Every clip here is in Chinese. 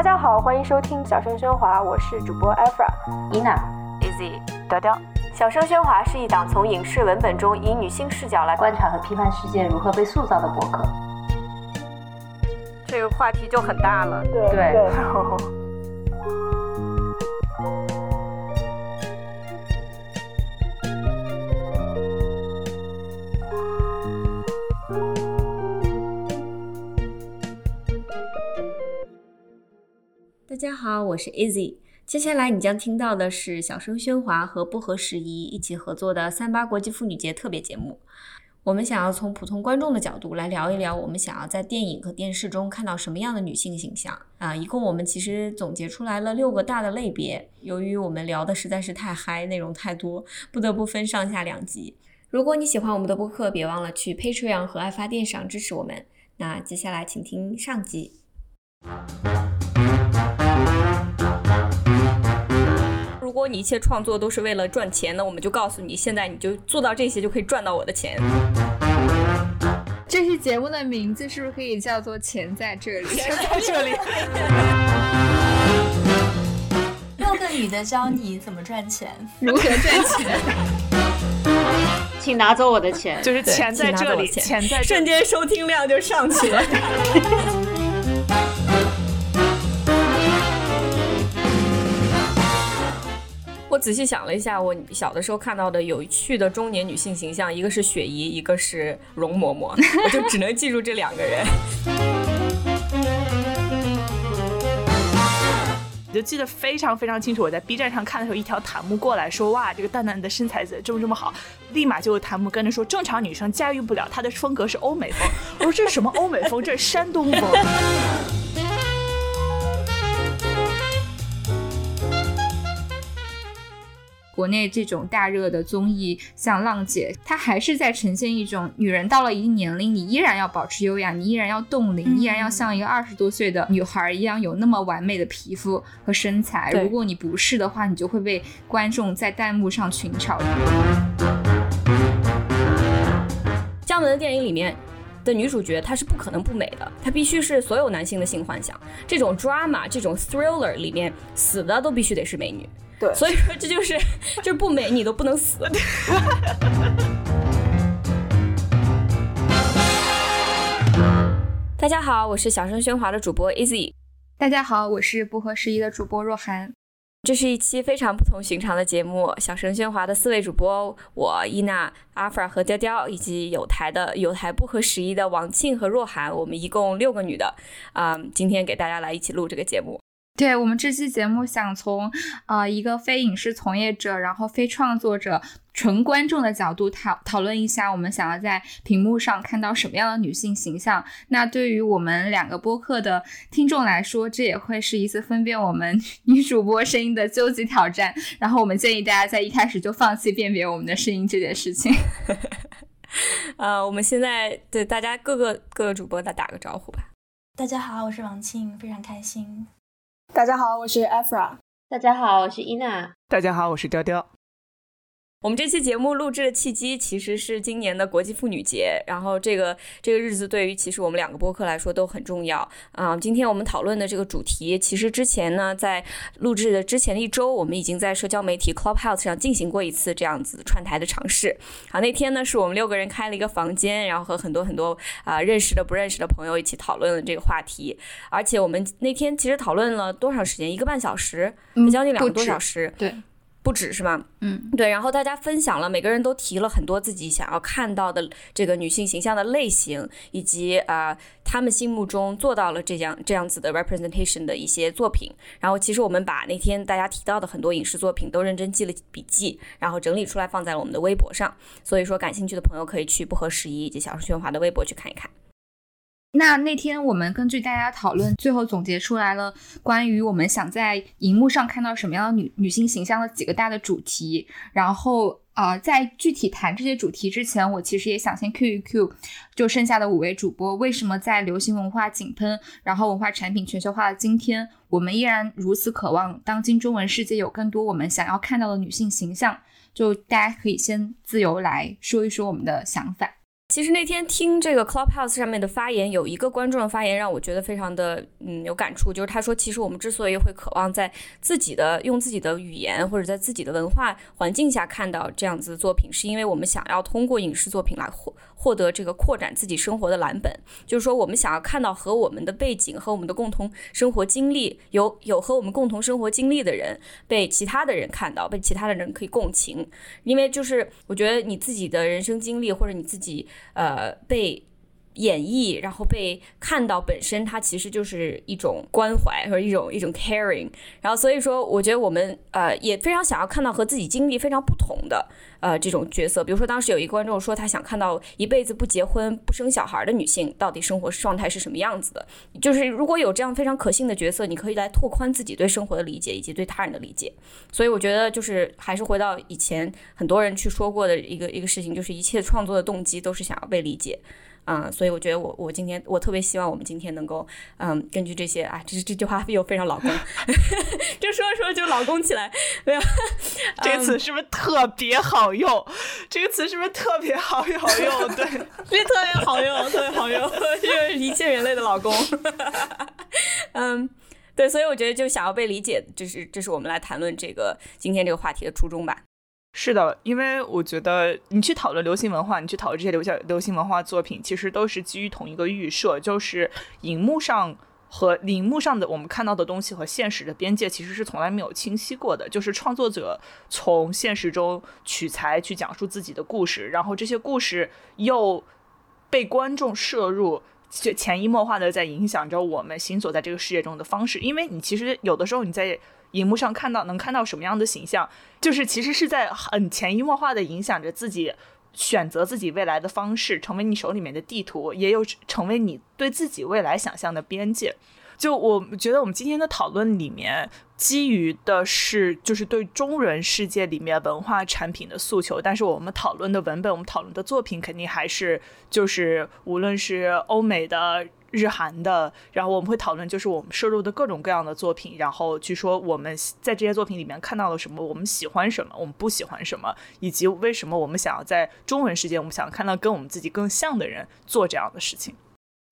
大家好，欢迎收听小声喧哗，我是主播 Efra、Ina、Easy、雕雕。小声喧哗是一档从影视文本中以女性视角来观察和批判世界如何被塑造的博客。这个话题就很大了，对 大家好，我是 Easy。接下来你将听到的是小声喧哗和不合时宜一起合作的三八国际妇女节特别节目。我们想要从普通观众的角度来聊一聊，我们想要在电影和电视中看到什么样的女性形象啊？一共我们其实总结出来了六个大的类别。由于我们聊的实在是太嗨，内容太多，不得不分上下两集。如果你喜欢我们的播客，别忘了去 Patreon 和爱发电上支持我们。那接下来请听上集。如果你一切创作都是为了赚钱，那我们就告诉你，现在你就做到这些就可以赚到我的钱。这期节目的名字是不是可以叫做《钱在这里》？钱在这里。六个女的教你怎么赚钱，如何赚钱？请拿走我的钱，就是钱在这里，钱在瞬间收听量就上去了。我仔细想了一下，我小的时候看到的有趣的中年女性形象，一个是雪姨，一个是容嬷嬷，我就只能记住这两个人。我就记得非常非常清楚，我在 B 站上看的时候，一条弹幕过来说：“哇，这个蛋蛋的身材这么这么好。”立马就有弹幕跟着说：“正常女生驾驭不了，她的风格是欧美风。”我说：“这是什么欧美风？这是山东风。”国内这种大热的综艺，像《浪姐》，它还是在呈现一种女人到了一定年龄，你依然要保持优雅，你依然要冻龄，依然要像一个二十多岁的女孩一样有那么完美的皮肤和身材。如果你不是的话，你就会被观众在弹幕上群嘲。姜文的电影里面的女主角，她是不可能不美的，她必须是所有男性的性幻想。这种 drama，这种 thriller 里面死的都必须得是美女。对，所以说这就是，就是不美你都不能死。大家好，我是小声喧哗的主播 Easy。大家好，我是不合时宜的主播若涵。这是一期非常不同寻常的节目，小声喧哗的四位主播，我伊娜、阿弗尔和雕雕，以及有台的有台不合时宜的王庆和若涵，我们一共六个女的，啊，今天给大家来一起录这个节目。对我们这期节目想从呃一个非影视从业者，然后非创作者、纯观众的角度讨讨论一下，我们想要在屏幕上看到什么样的女性形象。那对于我们两个播客的听众来说，这也会是一次分辨我们 女主播声音的究极挑战。然后我们建议大家在一开始就放弃辨别我们的声音这件事情。呃，我们现在对大家各个各个主播再打个招呼吧。大家好，我是王庆，非常开心。大家好，我是 Efra。大家好，我是伊娜。大家好，我是雕雕。我们这期节目录制的契机其实是今年的国际妇女节，然后这个这个日子对于其实我们两个播客来说都很重要啊。今天我们讨论的这个主题，其实之前呢，在录制的之前的一周，我们已经在社交媒体 Clubhouse 上进行过一次这样子串台的尝试。啊，那天呢，是我们六个人开了一个房间，然后和很多很多啊认识的、不认识的朋友一起讨论了这个话题。而且我们那天其实讨论了多长时间？一个半小时，将近两个多小时。对。不止是吗？嗯，对。然后大家分享了，每个人都提了很多自己想要看到的这个女性形象的类型，以及啊，他们心目中做到了这样这样子的 representation 的一些作品。然后，其实我们把那天大家提到的很多影视作品都认真记了笔记，然后整理出来放在了我们的微博上。所以说，感兴趣的朋友可以去不合时宜以及小声喧哗的微博去看一看。那那天我们根据大家讨论，最后总结出来了关于我们想在荧幕上看到什么样的女女性形象的几个大的主题。然后啊，在具体谈这些主题之前，我其实也想先 Q 一 Q，就剩下的五位主播，为什么在流行文化井喷，然后文化产品全球化的今天，我们依然如此渴望当今中文世界有更多我们想要看到的女性形象？就大家可以先自由来说一说我们的想法。其实那天听这个 Clubhouse 上面的发言，有一个观众的发言让我觉得非常的嗯有感触，就是他说，其实我们之所以会渴望在自己的用自己的语言或者在自己的文化环境下看到这样子的作品，是因为我们想要通过影视作品来获获得这个扩展自己生活的蓝本，就是说我们想要看到和我们的背景和我们的共同生活经历有有和我们共同生活经历的人被其他的人看到，被其他的人可以共情，因为就是我觉得你自己的人生经历或者你自己。呃，被演绎，然后被看到本身，它其实就是一种关怀和一种一种 caring。然后所以说，我觉得我们呃也非常想要看到和自己经历非常不同的呃这种角色。比如说，当时有一个观众说，他想看到一辈子不结婚不生小孩的女性到底生活状态是什么样子的。就是如果有这样非常可信的角色，你可以来拓宽自己对生活的理解以及对他人的理解。所以我觉得，就是还是回到以前很多人去说过的一个一个事情，就是一切创作的动机都是想要被理解。嗯，所以我觉得我我今天我特别希望我们今天能够，嗯，根据这些啊，这这句话又非常老公，就说说就老公起来，没有这个词是不是特别好用？这个词是不是特别好用？对，这特别好用，特别好用，就是一切人类的老公。嗯，对，所以我觉得就想要被理解，就是这是我们来谈论这个今天这个话题的初衷吧。是的，因为我觉得你去讨论流行文化，你去讨论这些流行流行文化作品，其实都是基于同一个预设，就是荧幕上和荧幕上的我们看到的东西和现实的边界其实是从来没有清晰过的。就是创作者从现实中取材去讲述自己的故事，然后这些故事又被观众摄入，就潜移默化的在影响着我们行走在这个世界中的方式。因为你其实有的时候你在。荧幕上看到能看到什么样的形象，就是其实是在很潜移默化的影响着自己选择自己未来的方式，成为你手里面的地图，也有成为你对自己未来想象的边界。就我觉得我们今天的讨论里面，基于的是就是对中人世界里面文化产品的诉求，但是我们讨论的文本，我们讨论的作品，肯定还是就是无论是欧美的。日韩的，然后我们会讨论，就是我们摄入的各种各样的作品，然后去说我们在这些作品里面看到了什么，我们喜欢什么，我们不喜欢什么，以及为什么我们想要在中文世界，我们想要看到跟我们自己更像的人做这样的事情。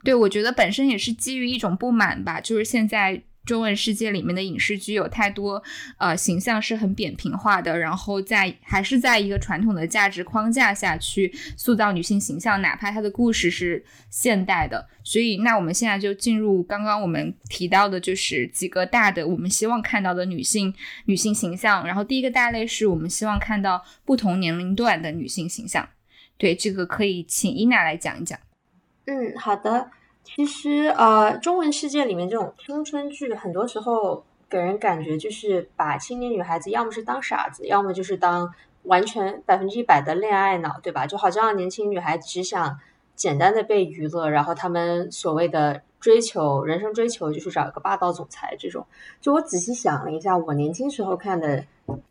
对，我觉得本身也是基于一种不满吧，就是现在。中文世界里面的影视剧有太多，呃，形象是很扁平化的，然后在还是在一个传统的价值框架下去塑造女性形象，哪怕她的故事是现代的。所以，那我们现在就进入刚刚我们提到的，就是几个大的我们希望看到的女性女性形象。然后，第一个大类是我们希望看到不同年龄段的女性形象。对，这个可以请伊娜来讲一讲。嗯，好的。其实，呃，中文世界里面这种青春剧，很多时候给人感觉就是把青年女孩子要么是当傻子，要么就是当完全百分之一百的恋爱脑，对吧？就好像年轻女孩只想简单的被娱乐，然后他们所谓的追求人生追求就是找一个霸道总裁这种。就我仔细想了一下，我年轻时候看的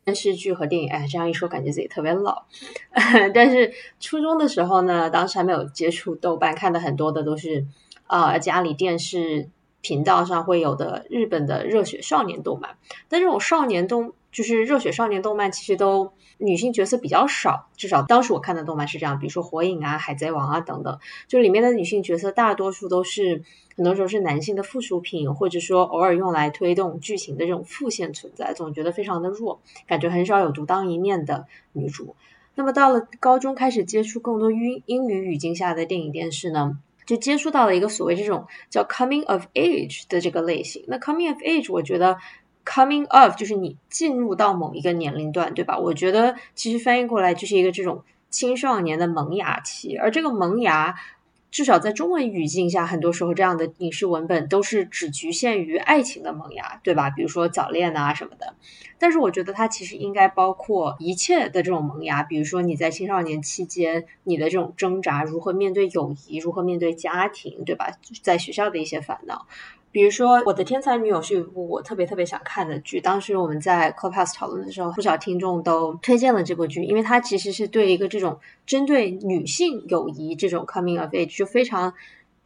电视剧和电影，哎，这样一说感觉自己特别老。但是初中的时候呢，当时还没有接触豆瓣，看的很多的都是。啊，家里电视频道上会有的日本的热血少年动漫，但这种少年动就是热血少年动漫，其实都女性角色比较少，至少当时我看的动漫是这样，比如说火影啊、海贼王啊等等，就里面的女性角色大多数都是很多时候是男性的附属品，或者说偶尔用来推动剧情的这种副线存在，总觉得非常的弱，感觉很少有独当一面的女主。那么到了高中开始接触更多英英语语境下的电影电视呢？就接触到了一个所谓这种叫 coming of age 的这个类型。那 coming of age，我觉得 coming of 就是你进入到某一个年龄段，对吧？我觉得其实翻译过来就是一个这种青少年的萌芽期，而这个萌芽。至少在中文语境下，很多时候这样的影视文本都是只局限于爱情的萌芽，对吧？比如说早恋啊什么的。但是我觉得它其实应该包括一切的这种萌芽，比如说你在青少年期间你的这种挣扎，如何面对友谊，如何面对家庭，对吧？在学校的一些烦恼。比如说，《我的天才女友》是一部我特别特别想看的剧。当时我们在 CoPass 讨论的时候，不少听众都推荐了这部剧，因为它其实是对一个这种针对女性友谊这种 coming of age 就非常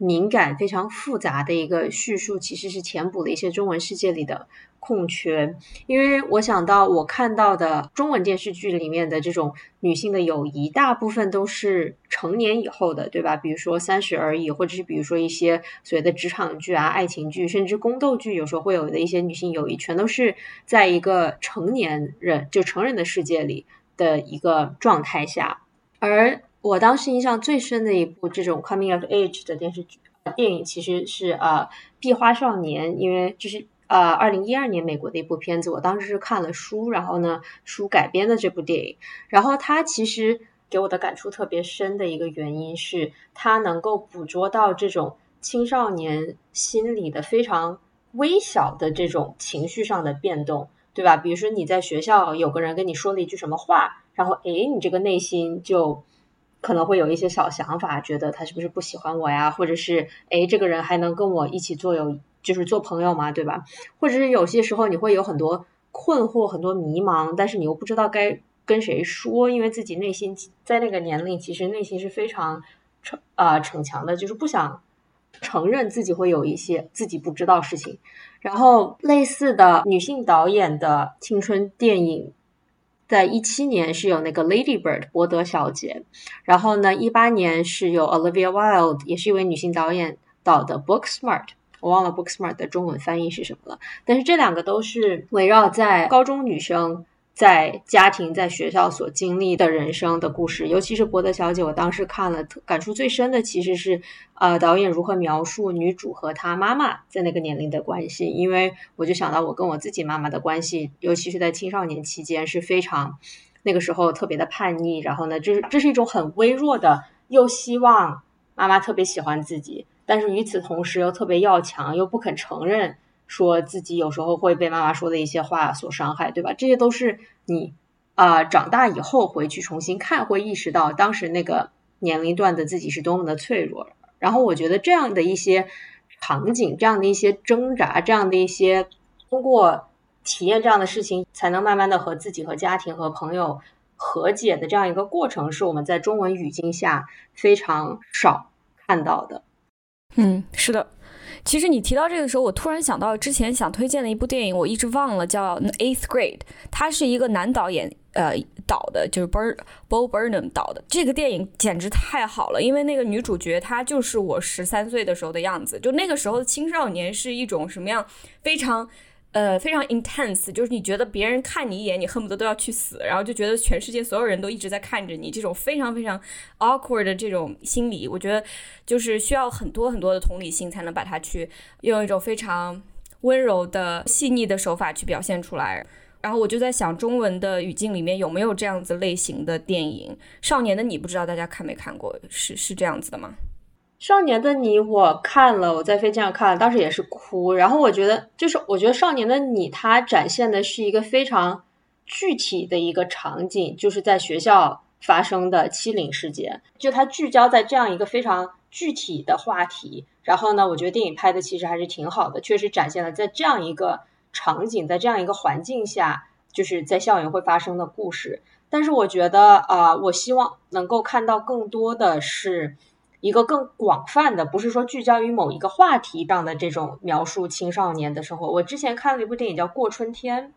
敏感、非常复杂的一个叙述，其实是填补了一些中文世界里的空缺。因为我想到我看到的中文电视剧里面的这种女性的友谊，大部分都是成年以后的，对吧？比如说《三十而已》，或者是比如说一些所谓的职场剧啊、爱情剧，甚至宫斗剧，有时候会有的一些女性友谊，全都是在一个成年人就成人的世界里的一个状态下，而。我当时印象最深的一部这种 coming of age 的电视剧电影，其实是呃《壁花少年》，因为这是呃二零一二年美国的一部片子。我当时是看了书，然后呢书改编的这部电影，然后它其实给我的感触特别深的一个原因是，它能够捕捉到这种青少年心理的非常微小的这种情绪上的变动，对吧？比如说你在学校有个人跟你说了一句什么话，然后诶，你这个内心就。可能会有一些小想法，觉得他是不是不喜欢我呀？或者是哎，这个人还能跟我一起做有，就是做朋友吗？对吧？或者是有些时候你会有很多困惑、很多迷茫，但是你又不知道该跟谁说，因为自己内心在那个年龄，其实内心是非常逞啊逞强的，就是不想承认自己会有一些自己不知道事情。然后类似的女性导演的青春电影。在一七年是有那个 Lady Bird 伯德小姐，然后呢，一八年是有 Olivia Wilde，也是一位女性导演导的 Book Smart，我忘了 Book Smart 的中文翻译是什么了，但是这两个都是围绕在高中女生。在家庭、在学校所经历的人生的故事，尤其是《伯德小姐》，我当时看了，感触最深的其实是，呃，导演如何描述女主和她妈妈在那个年龄的关系。因为我就想到我跟我自己妈妈的关系，尤其是在青少年期间是非常，那个时候特别的叛逆。然后呢，这是这是一种很微弱的，又希望妈妈特别喜欢自己，但是与此同时又特别要强，又不肯承认。说自己有时候会被妈妈说的一些话所伤害，对吧？这些都是你啊长大以后回去重新看，会意识到当时那个年龄段的自己是多么的脆弱。然后我觉得这样的一些场景，这样的一些挣扎，这样的一些通过体验这样的事情，才能慢慢的和自己、和家庭、和朋友和解的这样一个过程，是我们在中文语境下非常少看到的。嗯，是的。其实你提到这个时候，我突然想到之前想推荐的一部电影，我一直忘了，叫《Eighth Grade》，它是一个男导演呃导的，就是 Bur Bo Burnham 导的。这个电影简直太好了，因为那个女主角她就是我十三岁的时候的样子，就那个时候的青少年是一种什么样非常。呃，非常 intense，就是你觉得别人看你一眼，你恨不得都要去死，然后就觉得全世界所有人都一直在看着你，这种非常非常 awkward 的这种心理，我觉得就是需要很多很多的同理心才能把它去用一种非常温柔的、细腻的手法去表现出来。然后我就在想，中文的语境里面有没有这样子类型的电影？少年的你不知道大家看没看过？是是这样子的吗？少年的你，我看了，我在飞机上看了，当时也是哭。然后我觉得，就是我觉得少年的你，它展现的是一个非常具体的一个场景，就是在学校发生的欺凌事件。就它聚焦在这样一个非常具体的话题。然后呢，我觉得电影拍的其实还是挺好的，确实展现了在这样一个场景，在这样一个环境下，就是在校园会发生的故事。但是我觉得，啊，我希望能够看到更多的是。一个更广泛的，不是说聚焦于某一个话题上的这种描述青少年的生活。我之前看了一部电影叫《过春天》，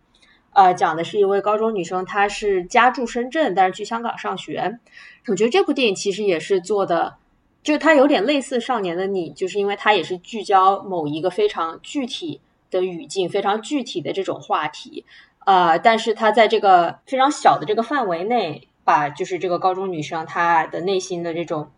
呃，讲的是一位高中女生，她是家住深圳，但是去香港上学。我觉得这部电影其实也是做的，就它有点类似《少年的你》，就是因为它也是聚焦某一个非常具体的语境、非常具体的这种话题，呃，但是它在这个非常小的这个范围内，把就是这个高中女生她的内心的这种。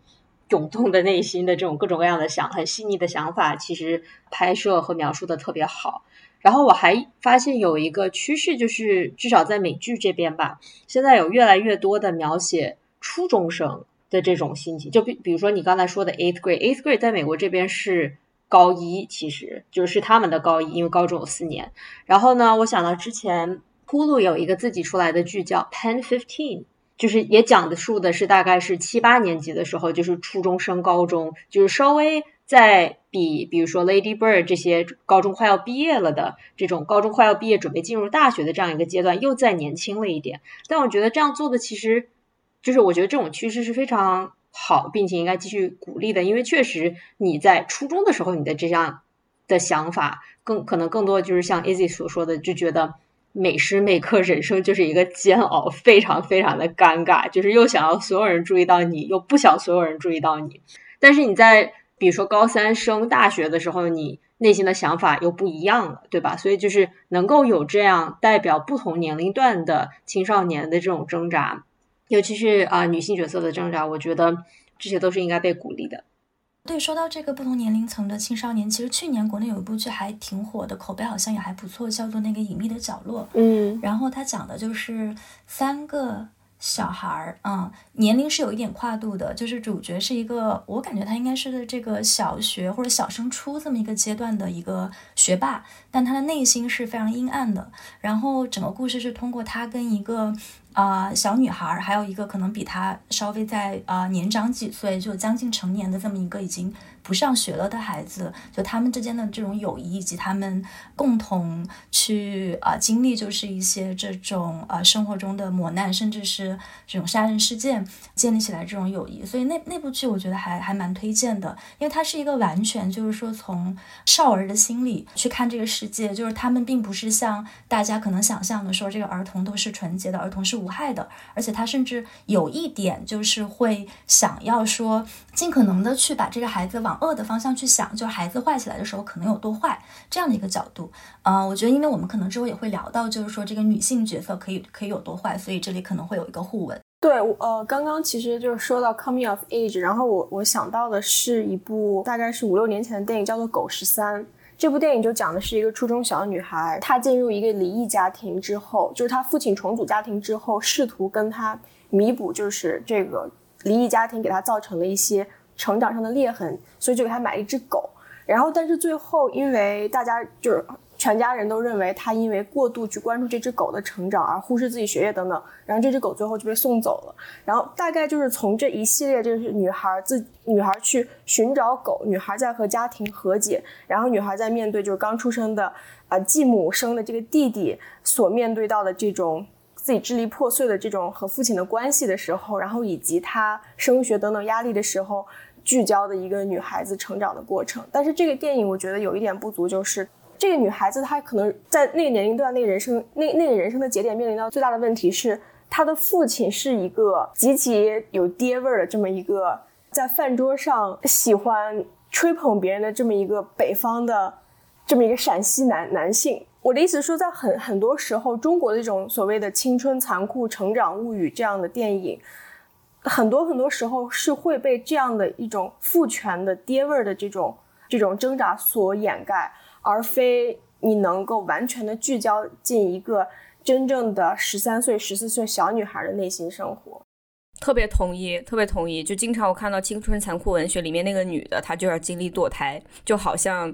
涌动的内心的这种各种各样的想很细腻的想法，其实拍摄和描述的特别好。然后我还发现有一个趋势，就是至少在美剧这边吧，现在有越来越多的描写初中生的这种心情。就比比如说你刚才说的 eighth grade，eighth grade 在美国这边是高一，其实就是他们的高一，因为高中有四年。然后呢，我想到之前 Hulu 有一个自己出来的剧叫 Pen Fifteen。就是也讲的述的是大概是七八年级的时候，就是初中升高中，就是稍微在比比如说 Lady Bird 这些高中快要毕业了的这种高中快要毕业准备进入大学的这样一个阶段，又再年轻了一点。但我觉得这样做的其实就是我觉得这种趋势是非常好，并且应该继续鼓励的，因为确实你在初中的时候，你的这样的想法更可能更多就是像 Easy 所说的，就觉得每时每刻人生就是一个煎熬，非常非常的尴尬，就是又想要所有人注意到你，又不想所有人注意到你。但是你在比如说高三升大学的时候，你内心的想法又不一样了，对吧？所以就是能够有这样代表不同年龄段的青少年的这种挣扎。尤其是啊，女性角色的挣扎，我觉得这些都是应该被鼓励的。对，说到这个不同年龄层的青少年，其实去年国内有一部剧还挺火的，口碑好像也还不错，叫做那个《隐秘的角落》。嗯，然后它讲的就是三个。小孩儿啊，年龄是有一点跨度的，就是主角是一个，我感觉他应该是这个小学或者小升初这么一个阶段的一个学霸，但他的内心是非常阴暗的。然后整个故事是通过他跟一个啊小女孩，还有一个可能比他稍微在啊年长几岁，就将近成年的这么一个已经。不上学了的孩子，就他们之间的这种友谊，以及他们共同去啊经历，就是一些这种呃生活中的磨难，甚至是这种杀人事件，建立起来这种友谊。所以那那部剧我觉得还还蛮推荐的，因为它是一个完全就是说从少儿的心理去看这个世界，就是他们并不是像大家可能想象的说这个儿童都是纯洁的，儿童是无害的，而且他甚至有一点就是会想要说尽可能的去把这个孩子往。恶的方向去想，就是孩子坏起来的时候可能有多坏这样的一个角度。呃，我觉得，因为我们可能之后也会聊到，就是说这个女性角色可以可以有多坏，所以这里可能会有一个互文。对，呃，刚刚其实就是说到 coming of age，然后我我想到的是一部大概是五六年前的电影，叫做《狗十三》。这部电影就讲的是一个初中小女孩，她进入一个离异家庭之后，就是她父亲重组家庭之后，试图跟她弥补，就是这个离异家庭给他造成了一些。成长上的裂痕，所以就给他买了一只狗。然后，但是最后，因为大家就是全家人都认为他因为过度去关注这只狗的成长而忽视自己学业等等，然后这只狗最后就被送走了。然后大概就是从这一系列，就是女孩自女孩去寻找狗，女孩在和家庭和解，然后女孩在面对就是刚出生的啊继母生的这个弟弟所面对到的这种。自己支离破碎的这种和父亲的关系的时候，然后以及他升学等等压力的时候，聚焦的一个女孩子成长的过程。但是这个电影我觉得有一点不足，就是这个女孩子她可能在那个年龄段、那个人生、那那个人生的节点面临到最大的问题是，她的父亲是一个极其有爹味儿的这么一个，在饭桌上喜欢吹捧别人的这么一个北方的这么一个陕西男男性。我的意思是说，在很很多时候，中国的这种所谓的青春残酷成长物语这样的电影，很多很多时候是会被这样的一种父权的爹味儿的这种这种挣扎所掩盖，而非你能够完全的聚焦进一个真正的十三岁、十四岁小女孩的内心生活。特别同意，特别同意。就经常我看到青春残酷文学里面那个女的，她就要经历堕胎，就好像。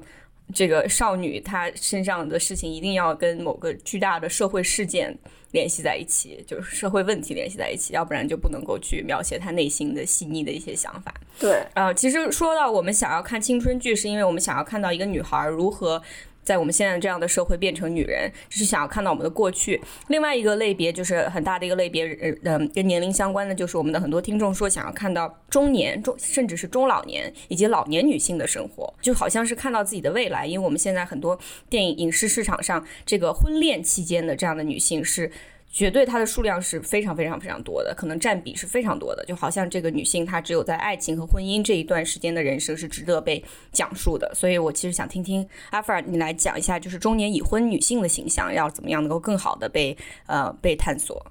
这个少女她身上的事情一定要跟某个巨大的社会事件联系在一起，就是社会问题联系在一起，要不然就不能够去描写她内心的细腻的一些想法。对，呃，其实说到我们想要看青春剧，是因为我们想要看到一个女孩如何。在我们现在这样的社会变成女人，就是想要看到我们的过去。另外一个类别就是很大的一个类别，嗯，跟年龄相关的，就是我们的很多听众说想要看到中年、中甚至是中老年以及老年女性的生活，就好像是看到自己的未来。因为我们现在很多电影影视市场上，这个婚恋期间的这样的女性是。绝对，它的数量是非常非常非常多的，可能占比是非常多的。就好像这个女性，她只有在爱情和婚姻这一段时间的人生是值得被讲述的。所以我其实想听听阿弗尔，你来讲一下，就是中年已婚女性的形象要怎么样能够更好的被呃被探索。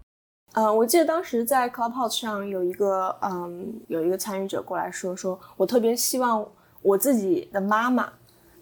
嗯，我记得当时在 Clubhouse 上有一个嗯有一个参与者过来说，说我特别希望我自己的妈妈，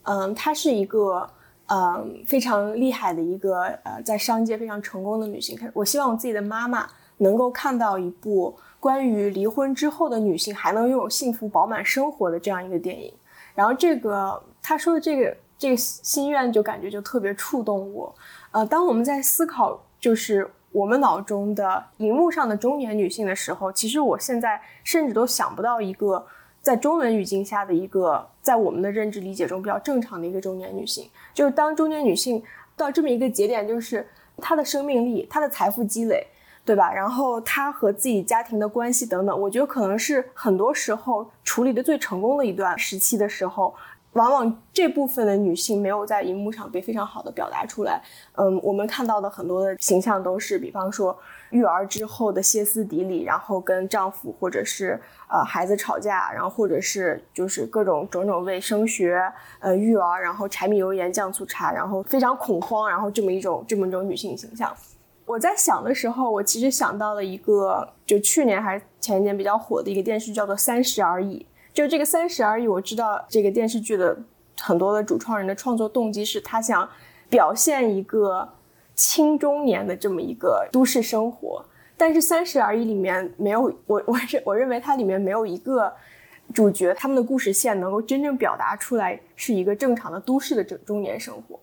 嗯，她是一个。嗯，非常厉害的一个呃，在商界非常成功的女性。我希望我自己的妈妈能够看到一部关于离婚之后的女性还能拥有幸福饱满生活的这样一个电影。然后这个他说的这个这个心愿就感觉就特别触动我。呃，当我们在思考就是我们脑中的荧幕上的中年女性的时候，其实我现在甚至都想不到一个。在中文语境下的一个，在我们的认知理解中比较正常的一个中年女性，就是当中年女性到这么一个节点，就是她的生命力、她的财富积累对吧？然后她和自己家庭的关系等等，我觉得可能是很多时候处理的最成功的一段时期的时候。往往这部分的女性没有在荧幕上被非常好的表达出来。嗯，我们看到的很多的形象都是，比方说育儿之后的歇斯底里，然后跟丈夫或者是呃孩子吵架，然后或者是就是各种种种为升学、呃育儿，然后柴米油盐酱醋茶，然后非常恐慌，然后这么一种这么一种女性形象。我在想的时候，我其实想到了一个，就去年还是前一年比较火的一个电视，叫做《三十而已》。就这个三十而已，我知道这个电视剧的很多的主创人的创作动机是他想表现一个青中年的这么一个都市生活，但是三十而已里面没有我我认我认为它里面没有一个主角他们的故事线能够真正表达出来是一个正常的都市的中中年生活。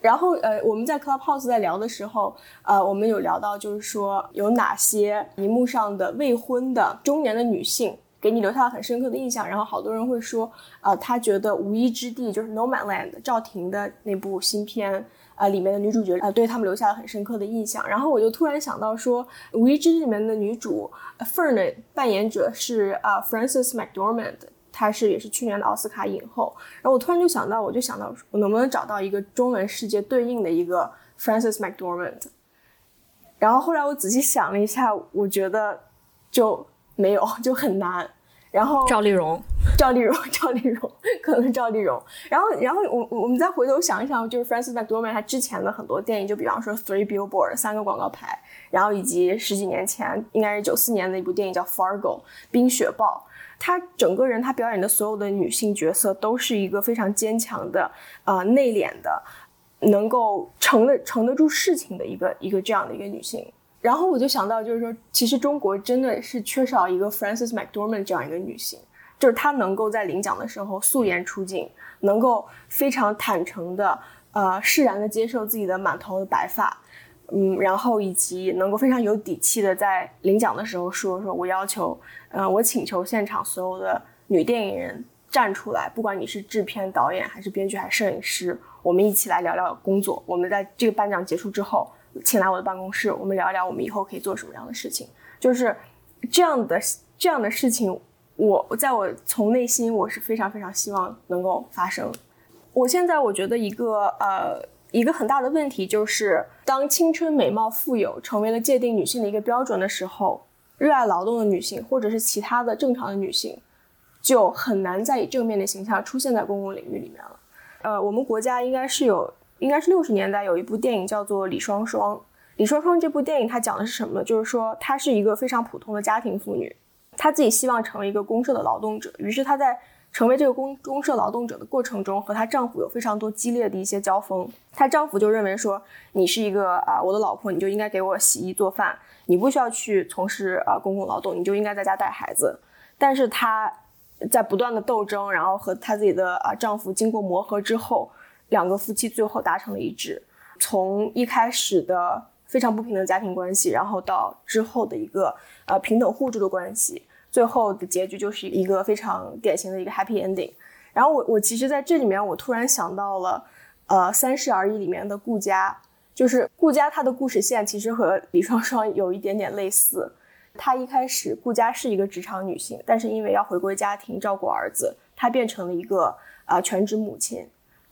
然后呃我们在 Clubhouse 在聊的时候，呃我们有聊到就是说有哪些荧幕上的未婚的中年的女性。给你留下了很深刻的印象，然后好多人会说，呃，他觉得《无依之地》就是 No Man Land 赵婷的那部新片，呃，里面的女主角，呃，对他们留下了很深刻的印象。然后我就突然想到说，《无依之地》里面的女主 Fern 的扮演者是啊 Frances McDormand，她是也是去年的奥斯卡影后。然后我突然就想到，我就想到我能不能找到一个中文世界对应的一个 Frances McDormand。然后后来我仔细想了一下，我觉得就。没有 就很难，然后赵丽蓉，赵丽蓉，赵丽蓉，可能赵丽蓉。然后，然后我我们再回头想一想，就是 Francis McDormand 他之前的很多电影，就比方说 Three Billboard 三个广告牌，然后以及十几年前，应该是九四年的一部电影叫 Fargo 冰雪暴。她整个人，她表演的所有的女性角色，都是一个非常坚强的，呃，内敛的，能够承得承得住事情的一个一个这样的一个女性。然后我就想到，就是说，其实中国真的是缺少一个 Frances McDormand 这样一个女性，就是她能够在领奖的时候素颜出镜，能够非常坦诚的，呃，释然的接受自己的满头的白发，嗯，然后以及能够非常有底气的在领奖的时候说，说我要求，呃，我请求现场所有的女电影人站出来，不管你是制片、导演还是编剧还是摄影师，我们一起来聊聊工作。我们在这个颁奖结束之后。请来我的办公室，我们聊一聊我们以后可以做什么样的事情。就是这样的这样的事情，我在我从内心我是非常非常希望能够发生。我现在我觉得一个呃一个很大的问题就是，当青春美貌富有成为了界定女性的一个标准的时候，热爱劳动的女性或者是其他的正常的女性，就很难再以正面的形象出现在公共领域里面了。呃，我们国家应该是有。应该是六十年代有一部电影叫做《李双双》。李双双这部电影它讲的是什么呢？就是说她是一个非常普通的家庭妇女，她自己希望成为一个公社的劳动者。于是她在成为这个公公社劳动者的过程中，和她丈夫有非常多激烈的一些交锋。她丈夫就认为说，你是一个啊我的老婆，你就应该给我洗衣做饭，你不需要去从事啊公共劳动，你就应该在家带孩子。但是她在不断的斗争，然后和她自己的啊丈夫经过磨合之后。两个夫妻最后达成了一致，从一开始的非常不平等家庭关系，然后到之后的一个呃平等互助的关系，最后的结局就是一个非常典型的一个 happy ending。然后我我其实在这里面我突然想到了，呃《三十而已》里面的顾佳，就是顾佳她的故事线其实和李双双有一点点类似。她一开始顾佳是一个职场女性，但是因为要回归家庭照顾儿子，她变成了一个呃全职母亲。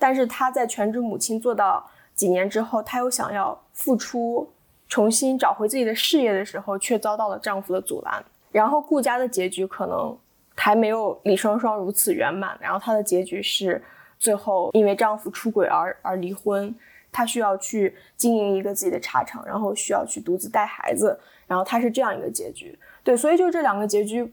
但是她在全职母亲做到几年之后，她又想要复出，重新找回自己的事业的时候，却遭到了丈夫的阻拦。然后顾家的结局可能还没有李双双如此圆满。然后她的结局是最后因为丈夫出轨而而离婚，她需要去经营一个自己的茶厂，然后需要去独自带孩子。然后她是这样一个结局。对，所以就这两个结局，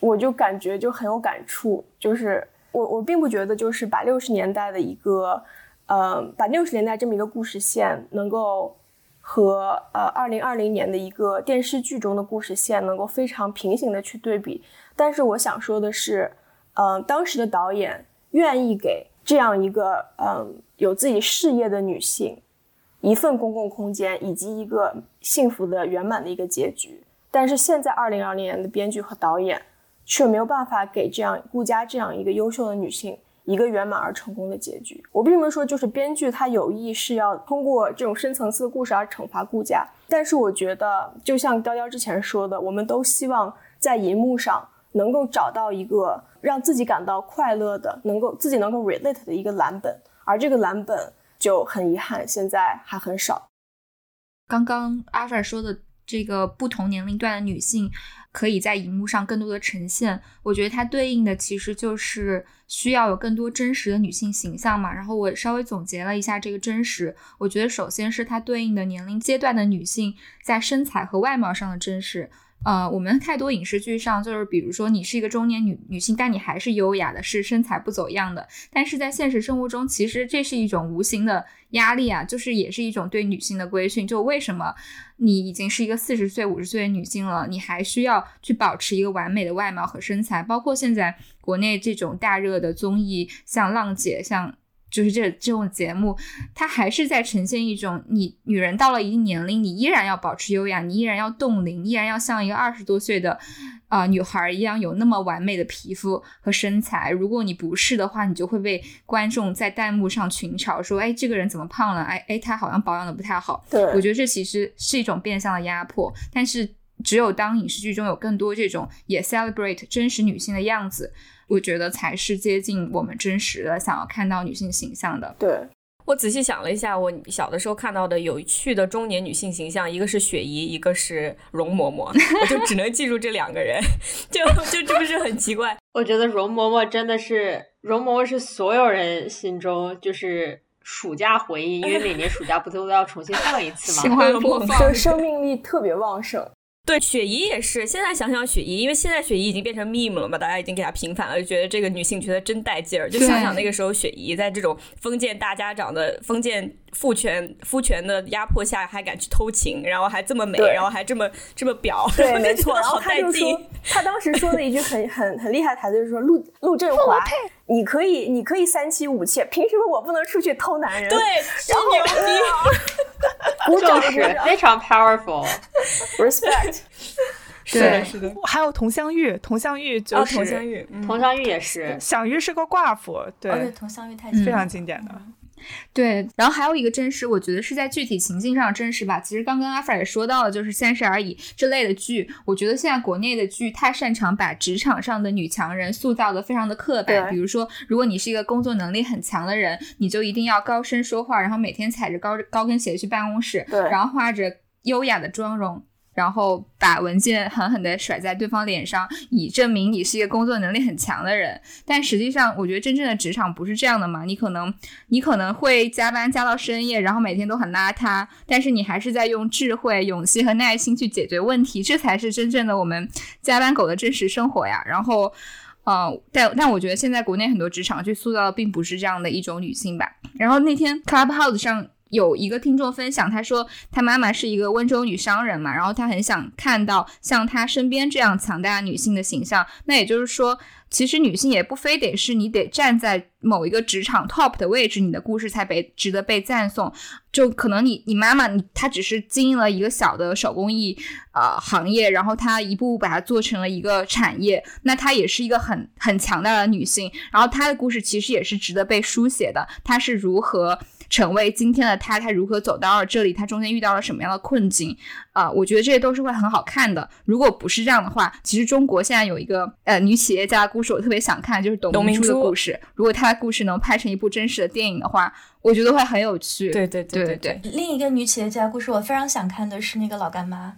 我就感觉就很有感触，就是。我我并不觉得就是把六十年代的一个，呃，把六十年代这么一个故事线能够和呃二零二零年的一个电视剧中的故事线能够非常平行的去对比。但是我想说的是，嗯，当时的导演愿意给这样一个嗯有自己事业的女性一份公共空间以及一个幸福的圆满的一个结局。但是现在二零二零年的编剧和导演。却没有办法给这样顾家这样一个优秀的女性一个圆满而成功的结局。我并没有说就是编剧他有意是要通过这种深层次的故事而惩罚顾家，但是我觉得就像雕雕之前说的，我们都希望在银幕上能够找到一个让自己感到快乐的、能够自己能够 relate 的一个蓝本，而这个蓝本就很遗憾现在还很少。刚刚阿凡说的这个不同年龄段的女性可以在荧幕上更多的呈现，我觉得它对应的其实就是需要有更多真实的女性形象嘛。然后我稍微总结了一下这个真实，我觉得首先是它对应的年龄阶段的女性在身材和外貌上的真实。呃，我们太多影视剧上就是，比如说你是一个中年女女性，但你还是优雅的，是身材不走样的。但是在现实生活中，其实这是一种无形的压力啊，就是也是一种对女性的规训。就为什么你已经是一个四十岁、五十岁的女性了，你还需要去保持一个完美的外貌和身材？包括现在国内这种大热的综艺，像浪姐，像。就是这这种节目，它还是在呈现一种你女人到了一定年龄，你依然要保持优雅，你依然要冻龄，依然要像一个二十多岁的啊女孩一样有那么完美的皮肤和身材。如果你不是的话，你就会被观众在弹幕上群嘲说：“哎，这个人怎么胖了？哎哎，她好像保养的不太好。”对，我觉得这其实是一种变相的压迫。但是只有当影视剧中有更多这种也 celebrate 真实女性的样子。我觉得才是接近我们真实的想要看到女性形象的。对我仔细想了一下，我小的时候看到的有趣的中年女性形象，一个是雪姨，一个是容嬷嬷，我就只能记住这两个人，就就这不是很奇怪？我觉得容嬷嬷真的是容嬷嬷是所有人心中就是暑假回忆，因为每年暑假不都要重新放一次吗？喜欢播放，就生命力特别旺盛。对，雪姨也是。现在想想雪姨，因为现在雪姨已经变成 meme 了嘛，大家已经给她平反了，就觉得这个女性觉得真带劲儿。就想想那个时候雪姨在这种封建大家长的封建父权夫权的压迫下，还敢去偷情，然后还这么美，然后还这么这么表，对，没错。然后他就说，他当时说的一句很很很厉害的台词，就是说陆陆振华，你可以你可以三妻五妾，凭什么我不能出去偷男人？对，然后 鼓掌，就是非常 powerful，respect。是的，是的，还有佟湘玉，佟湘玉就是佟湘玉，佟湘玉也是，湘玉是个寡妇，对，佟湘玉太非常经典的。对，然后还有一个真实，我觉得是在具体情境上真实吧。其实刚刚阿弗也说到了，就是《三十而已》这类的剧，我觉得现在国内的剧太擅长把职场上的女强人塑造的非常的刻板。比如说，如果你是一个工作能力很强的人，你就一定要高声说话，然后每天踩着高高跟鞋去办公室，然后画着优雅的妆容。然后把文件狠狠地甩在对方脸上，以证明你是一个工作能力很强的人。但实际上，我觉得真正的职场不是这样的嘛。你可能，你可能会加班加到深夜，然后每天都很邋遢，但是你还是在用智慧、勇气和耐心去解决问题，这才是真正的我们加班狗的真实生活呀。然后，呃，但但我觉得现在国内很多职场去塑造的并不是这样的一种女性吧。然后那天 Clubhouse 上。有一个听众分享，他说他妈妈是一个温州女商人嘛，然后他很想看到像他身边这样强大女性的形象。那也就是说，其实女性也不非得是你得站在某一个职场 top 的位置，你的故事才被值得被赞颂。就可能你你妈妈你她只是经营了一个小的手工艺呃行业，然后她一步步把它做成了一个产业，那她也是一个很很强大的女性。然后她的故事其实也是值得被书写的，她是如何。成为今天的他，他如何走到了这里？他中间遇到了什么样的困境？啊，我觉得这些都是会很好看的。如果不是这样的话，其实中国现在有一个呃女企业家的故事，我特别想看，就是董明珠的故事。如果她的故事能拍成一部真实的电影的话，我觉得会很有趣。对对对对对。另一个女企业家故事，我非常想看的是那个老干妈。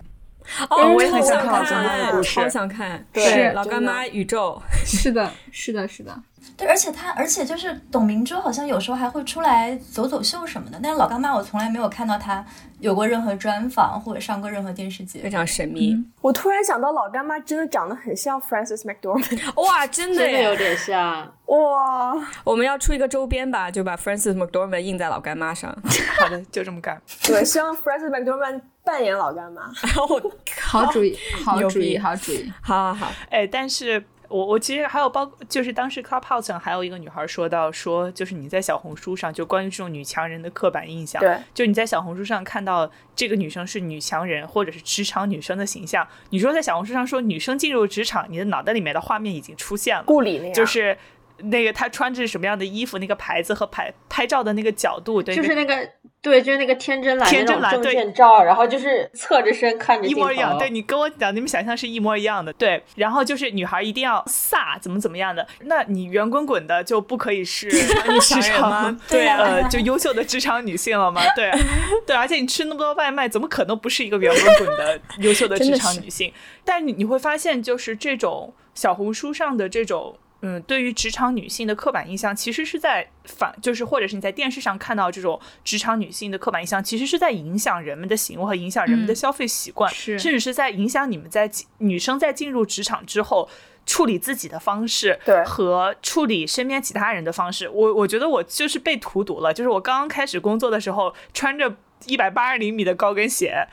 哦，我也很想看，超想看。对，老干妈宇宙。是的，是的，是的。对，而且他，而且就是董明珠，好像有时候还会出来走走秀什么的。但是老干妈，我从来没有看到她有过任何专访或者上过任何电视节，非常神秘。我突然想到，老干妈真的长得很像 f r a n c i s McDormand。哇，真的，真的有点像。哇，我们要出一个周边吧，就把 f r a n c i s McDormand 印在老干妈上。好的，就这么干。对，希望 f r a n c i s McDormand 扮演老干妈。我好主意，好主意，好主意。好好好。哎，但是。我我其实还有包，就是当时 Clubhouse 上还有一个女孩说到说，就是你在小红书上就关于这种女强人的刻板印象，对，就你在小红书上看到这个女生是女强人或者是职场女生的形象，你说在小红书上说女生进入职场，你的脑袋里面的画面已经出现了，顾里那样，就是那个他穿着什么样的衣服，那个牌子和拍拍照的那个角度，对，就是那个对，就是那个天真蓝天真蓝证件照，然后就是侧着身看着一模一样。对你跟我讲，你们想象是一模一样的。对，然后就是女孩一定要飒，怎么怎么样的？那你圆滚滚的就不可以是职场 对呃，就优秀的职场女性了吗？对 对，而且你吃那么多外卖，怎么可能不是一个圆滚滚的优秀的职场女性？但你你会发现，就是这种小红书上的这种。嗯，对于职场女性的刻板印象，其实是在反，就是或者是你在电视上看到这种职场女性的刻板印象，其实是在影响人们的行为和影响人们的消费习惯，是甚至是在影响你们在女生在进入职场之后处理自己的方式，对，和处理身边其他人的方式。我我觉得我就是被荼毒了，就是我刚刚开始工作的时候，穿着一百八十厘米的高跟鞋，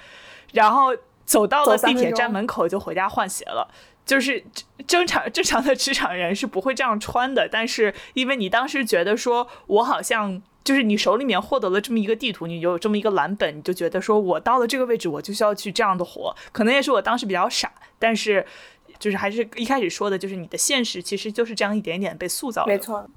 然后走到了地铁站门口就回家换鞋了。就是正常正常的职场人是不会这样穿的，但是因为你当时觉得说，我好像就是你手里面获得了这么一个地图，你有这么一个蓝本，你就觉得说我到了这个位置，我就需要去这样的活。可能也是我当时比较傻，但是就是还是一开始说的，就是你的现实其实就是这样一点点被塑造的。没错。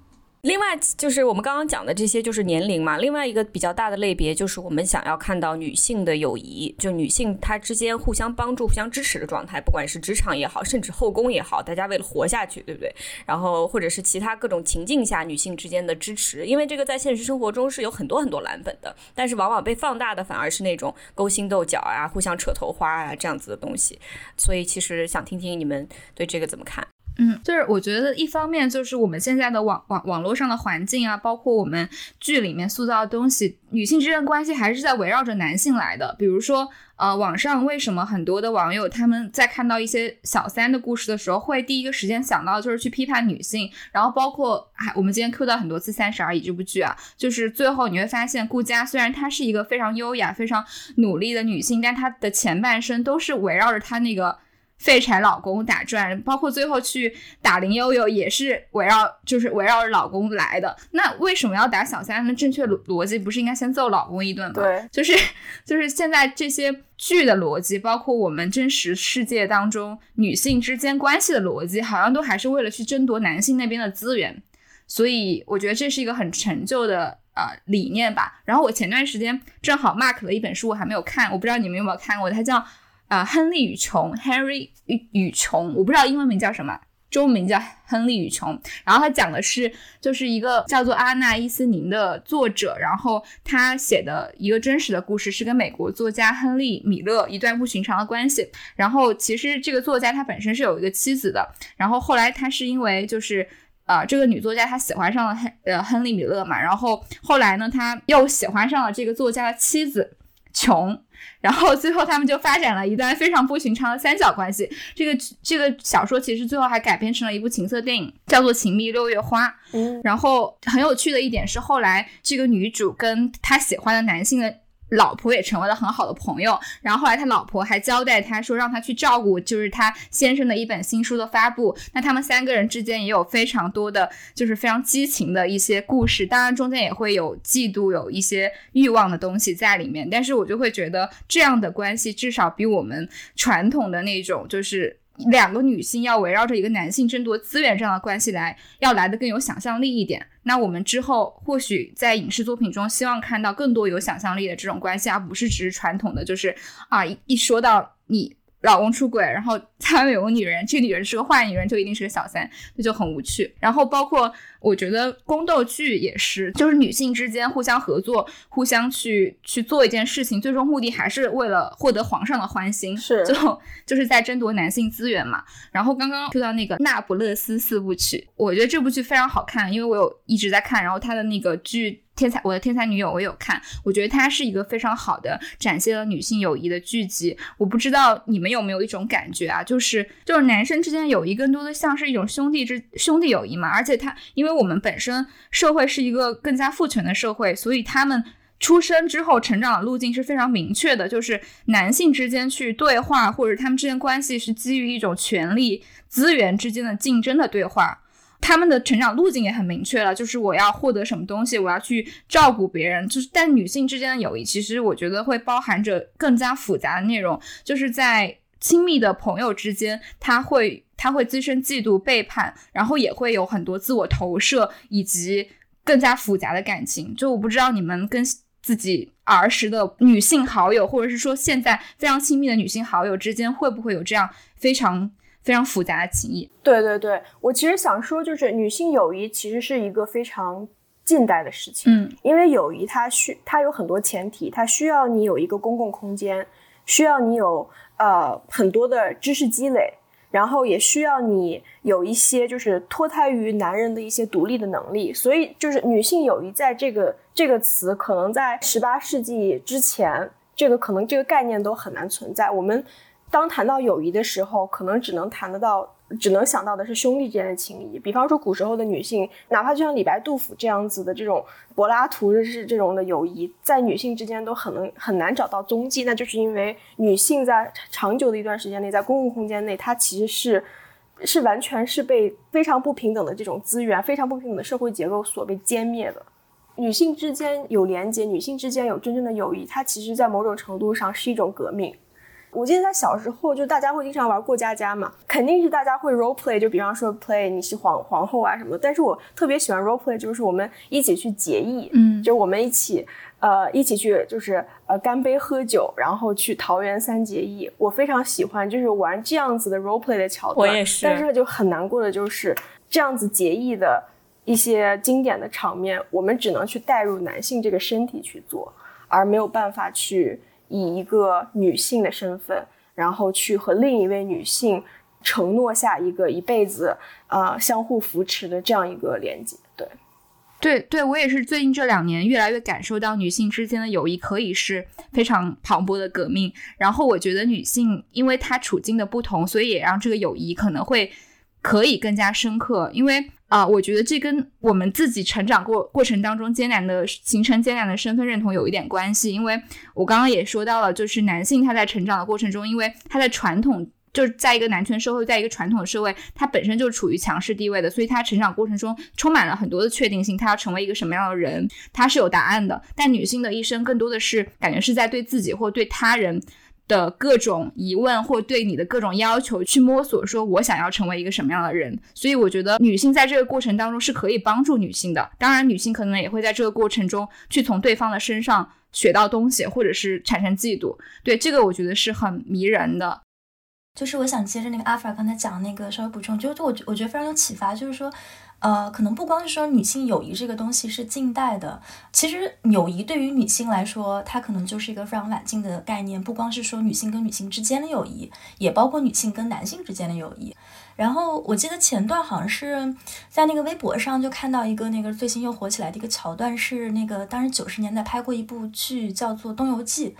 另外就是我们刚刚讲的这些，就是年龄嘛。另外一个比较大的类别，就是我们想要看到女性的友谊，就女性她之间互相帮助、互相支持的状态，不管是职场也好，甚至后宫也好，大家为了活下去，对不对？然后或者是其他各种情境下女性之间的支持，因为这个在现实生活中是有很多很多蓝本的，但是往往被放大的反而是那种勾心斗角啊、互相扯头花啊这样子的东西。所以其实想听听你们对这个怎么看。嗯，就是我觉得一方面就是我们现在的网网网络上的环境啊，包括我们剧里面塑造的东西，女性之间的关系还是在围绕着男性来的。比如说，呃，网上为什么很多的网友他们在看到一些小三的故事的时候，会第一个时间想到就是去批判女性。然后包括还我们今天 Q 到很多次《三十而已》这部剧啊，就是最后你会发现，顾佳虽然她是一个非常优雅、非常努力的女性，但她的前半生都是围绕着她那个。废柴老公打转，包括最后去打林悠悠也是围绕，就是围绕着老公来的。那为什么要打小三呢？正确逻逻辑不是应该先揍老公一顿吗？对，就是 就是现在这些剧的逻辑，包括我们真实世界当中女性之间关系的逻辑，好像都还是为了去争夺男性那边的资源。所以我觉得这是一个很陈旧的呃理念吧。然后我前段时间正好 mark 了一本书，我还没有看，我不知道你们有没有看过，它叫。啊，亨利与琼，Henry 与与琼，我不知道英文名叫什么，中文名叫亨利与琼。然后他讲的是，就是一个叫做阿纳伊斯宁的作者，然后他写的一个真实的故事，是跟美国作家亨利米勒一段不寻常的关系。然后其实这个作家他本身是有一个妻子的，然后后来他是因为就是啊，这个女作家她喜欢上了亨呃亨利米勒嘛，然后后来呢，他又喜欢上了这个作家的妻子琼。然后最后他们就发展了一段非常不寻常的三角关系。这个这个小说其实最后还改编成了一部情色电影，叫做《情迷六月花》。嗯，然后很有趣的一点是，后来这个女主跟她喜欢的男性的。老婆也成为了很好的朋友，然后后来他老婆还交代他说让他去照顾，就是他先生的一本新书的发布。那他们三个人之间也有非常多的，就是非常激情的一些故事，当然中间也会有嫉妒，有一些欲望的东西在里面。但是我就会觉得这样的关系至少比我们传统的那种就是。两个女性要围绕着一个男性争夺资源这样的关系来，要来的更有想象力一点。那我们之后或许在影视作品中，希望看到更多有想象力的这种关系，而不是只是传统的，就是啊，一一说到你。老公出轨，然后他们有个女人，这个女人是个坏女人，就一定是个小三，那就很无趣。然后包括我觉得宫斗剧也是，就是女性之间互相合作，互相去去做一件事情，最终目的还是为了获得皇上的欢心，是最后就是在争夺男性资源嘛。然后刚刚说到那个《那不勒斯四部曲》，我觉得这部剧非常好看，因为我有一直在看，然后它的那个剧。天才，我的天才女友，我有看，我觉得它是一个非常好的展现了女性友谊的剧集。我不知道你们有没有一种感觉啊，就是就是男生之间友谊更多的像是一种兄弟之兄弟友谊嘛。而且他，因为我们本身社会是一个更加父权的社会，所以他们出生之后成长的路径是非常明确的，就是男性之间去对话，或者他们之间关系是基于一种权力资源之间的竞争的对话。他们的成长路径也很明确了，就是我要获得什么东西，我要去照顾别人。就是，但女性之间的友谊，其实我觉得会包含着更加复杂的内容，就是在亲密的朋友之间，他会。他会滋生嫉妒、背叛，然后也会有很多自我投射以及更加复杂的感情。就我不知道你们跟自己儿时的女性好友，或者是说现在非常亲密的女性好友之间，会不会有这样非常非常复杂的情谊？对对对，我其实想说，就是女性友谊其实是一个非常近代的事情。嗯，因为友谊它需它有很多前提，它需要你有一个公共空间，需要你有呃很多的知识积累，然后也需要你有一些就是脱胎于男人的一些独立的能力。所以就是女性友谊在这个这个词，可能在十八世纪之前，这个可能这个概念都很难存在。我们当谈到友谊的时候，可能只能谈得到。只能想到的是兄弟之间的情谊，比方说古时候的女性，哪怕就像李白、杜甫这样子的这种柏拉图的是这种的友谊，在女性之间都很能很难找到踪迹，那就是因为女性在长久的一段时间内，在公共空间内，她其实是是完全是被非常不平等的这种资源、非常不平等的社会结构所被歼灭的。女性之间有连接，女性之间有真正的友谊，它其实在某种程度上是一种革命。我记得在小时候，就大家会经常玩过家家嘛，肯定是大家会 role play，就比方说 play 你是皇皇后啊什么的。但是我特别喜欢 role play，就是我们一起去结义，嗯，就我们一起呃一起去就是呃干杯喝酒，然后去桃园三结义。我非常喜欢就是玩这样子的 role play 的桥段。我也是。但是就很难过的就是这样子结义的一些经典的场面，我们只能去带入男性这个身体去做，而没有办法去。以一个女性的身份，然后去和另一位女性承诺下一个一辈子啊相互扶持的这样一个连接。对，对，对我也是最近这两年越来越感受到女性之间的友谊可以是非常磅礴的革命。然后我觉得女性因为她处境的不同，所以也让这个友谊可能会可以更加深刻。因为啊，我觉得这跟我们自己成长过过程当中艰难的形成艰难的身份认同有一点关系。因为我刚刚也说到了，就是男性他在成长的过程中，因为他在传统就是在一个男权社会，在一个传统的社会，他本身就处于强势地位的，所以他成长过程中充满了很多的确定性。他要成为一个什么样的人，他是有答案的。但女性的一生更多的是感觉是在对自己或对他人。的各种疑问或对你的各种要求去摸索，说我想要成为一个什么样的人。所以我觉得女性在这个过程当中是可以帮助女性的。当然，女性可能也会在这个过程中去从对方的身上学到东西，或者是产生嫉妒。对这个，我觉得是很迷人的。就是我想接着那个阿弗尔刚才讲那个稍微补充，就就我我觉得非常有启发，就是说。呃，可能不光是说女性友谊这个东西是近代的，其实友谊对于女性来说，它可能就是一个非常晚近的概念。不光是说女性跟女性之间的友谊，也包括女性跟男性之间的友谊。然后我记得前段好像是在那个微博上就看到一个那个最新又火起来的一个桥段，是那个当时九十年代拍过一部剧叫做《东游记》。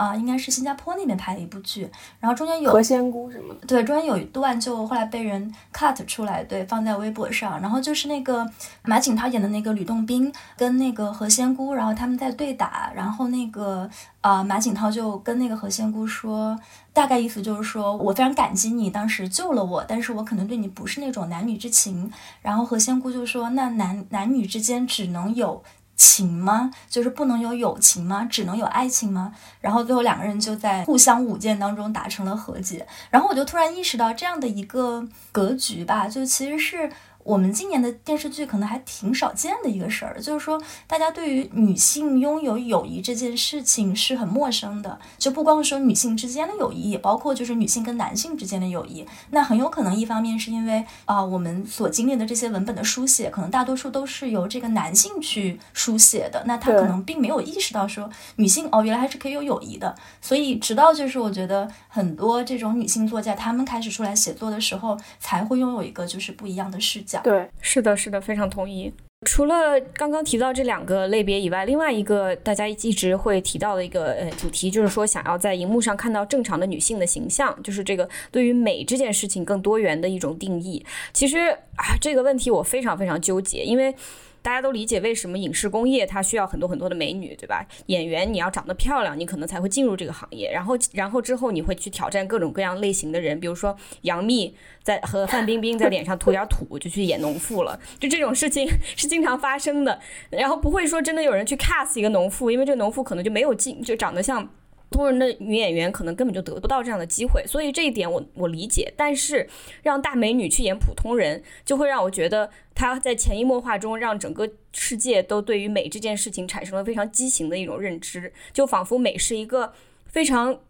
啊，应该是新加坡那边拍的一部剧，然后中间有何仙姑什么的，对，中间有一段就后来被人 cut 出来，对，放在微博上，然后就是那个马景涛演的那个吕洞宾跟那个何仙姑，然后他们在对打，然后那个啊马景涛就跟那个何仙姑说，大概意思就是说我非常感激你当时救了我，但是我可能对你不是那种男女之情，然后何仙姑就说那男男女之间只能有。情吗？就是不能有友情吗？只能有爱情吗？然后最后两个人就在互相舞剑当中达成了和解。然后我就突然意识到这样的一个格局吧，就其实是。我们今年的电视剧可能还挺少见的一个事儿，就是说大家对于女性拥有友谊这件事情是很陌生的，就不光是说女性之间的友谊，也包括就是女性跟男性之间的友谊。那很有可能一方面是因为啊，我们所经历的这些文本的书写，可能大多数都是由这个男性去书写的，那他可能并没有意识到说女性哦，原来还是可以有友谊的。所以直到就是我觉得很多这种女性作家，她们开始出来写作的时候，才会拥有一个就是不一样的视角。对，是的，是的，非常同意。除了刚刚提到这两个类别以外，另外一个大家一直会提到的一个呃主题，就是说想要在荧幕上看到正常的女性的形象，就是这个对于美这件事情更多元的一种定义。其实啊，这个问题我非常非常纠结，因为。大家都理解为什么影视工业它需要很多很多的美女，对吧？演员你要长得漂亮，你可能才会进入这个行业。然后，然后之后你会去挑战各种各样类型的人，比如说杨幂在和范冰冰在脸上涂点土就去演农妇了，就这种事情是经常发生的。然后不会说真的有人去 cast 一个农妇，因为这个农妇可能就没有进，就长得像普通人的女演员可能根本就得不到这样的机会，所以这一点我我理解。但是让大美女去演普通人，就会让我觉得她在潜移默化中让整个世界都对于美这件事情产生了非常畸形的一种认知，就仿佛美是一个非常。